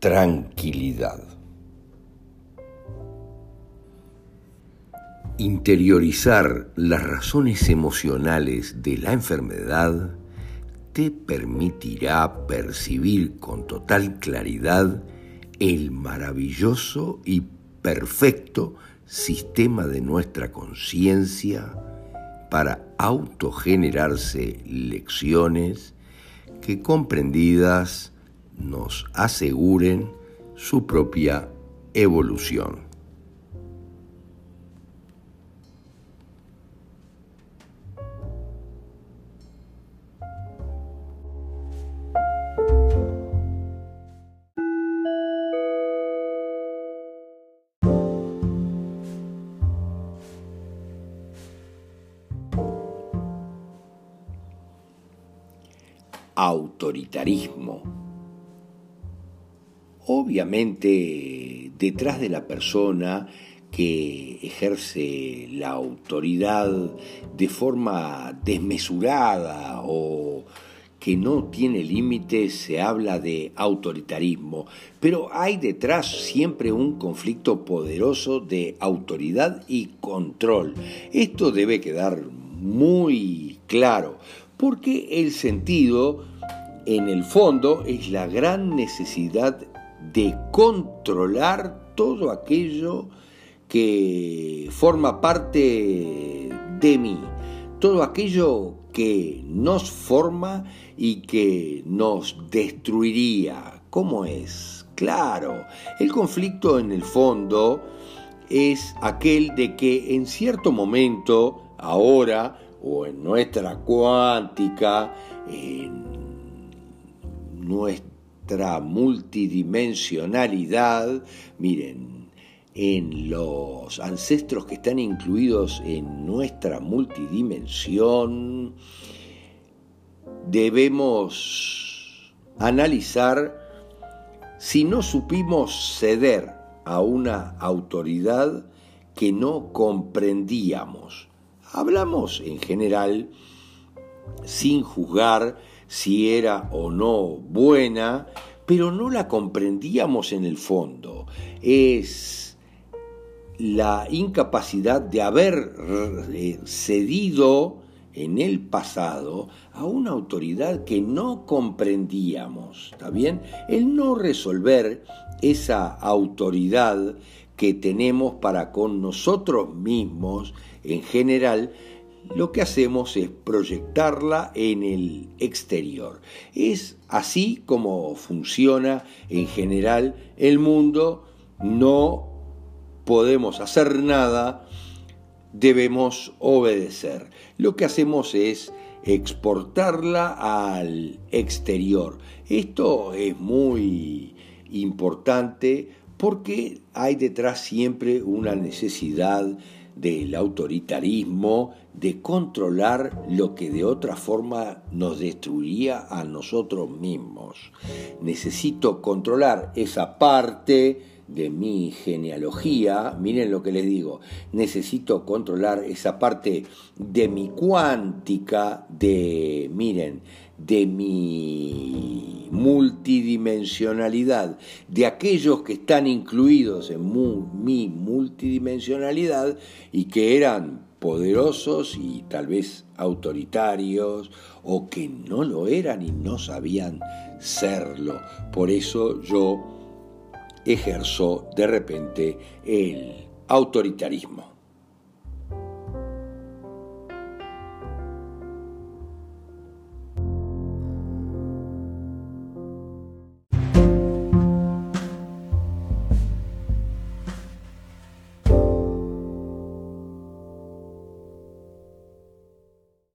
tranquilidad. Interiorizar las razones emocionales de la enfermedad te permitirá percibir con total claridad el maravilloso y perfecto sistema de nuestra conciencia para autogenerarse lecciones que comprendidas nos aseguren su propia evolución. autoritarismo. Obviamente, detrás de la persona que ejerce la autoridad de forma desmesurada o que no tiene límites, se habla de autoritarismo, pero hay detrás siempre un conflicto poderoso de autoridad y control. Esto debe quedar muy claro, porque el sentido en el fondo es la gran necesidad de controlar todo aquello que forma parte de mí, todo aquello que nos forma y que nos destruiría. ¿Cómo es? Claro, el conflicto en el fondo es aquel de que en cierto momento, ahora, o en nuestra cuántica, en nuestra multidimensionalidad, miren, en los ancestros que están incluidos en nuestra multidimensión, debemos analizar si no supimos ceder a una autoridad que no comprendíamos. Hablamos en general sin juzgar si era o no buena, pero no la comprendíamos en el fondo. Es la incapacidad de haber eh, cedido en el pasado a una autoridad que no comprendíamos, ¿está bien? El no resolver esa autoridad que tenemos para con nosotros mismos en general lo que hacemos es proyectarla en el exterior. Es así como funciona en general el mundo. No podemos hacer nada, debemos obedecer. Lo que hacemos es exportarla al exterior. Esto es muy importante porque hay detrás siempre una necesidad del autoritarismo, de controlar lo que de otra forma nos destruiría a nosotros mismos. Necesito controlar esa parte de mi genealogía, miren lo que les digo, necesito controlar esa parte de mi cuántica, de, miren, de mi multidimensionalidad, de aquellos que están incluidos en mi multidimensionalidad y que eran poderosos y tal vez autoritarios o que no lo eran y no sabían serlo. Por eso yo ejerzo de repente el autoritarismo.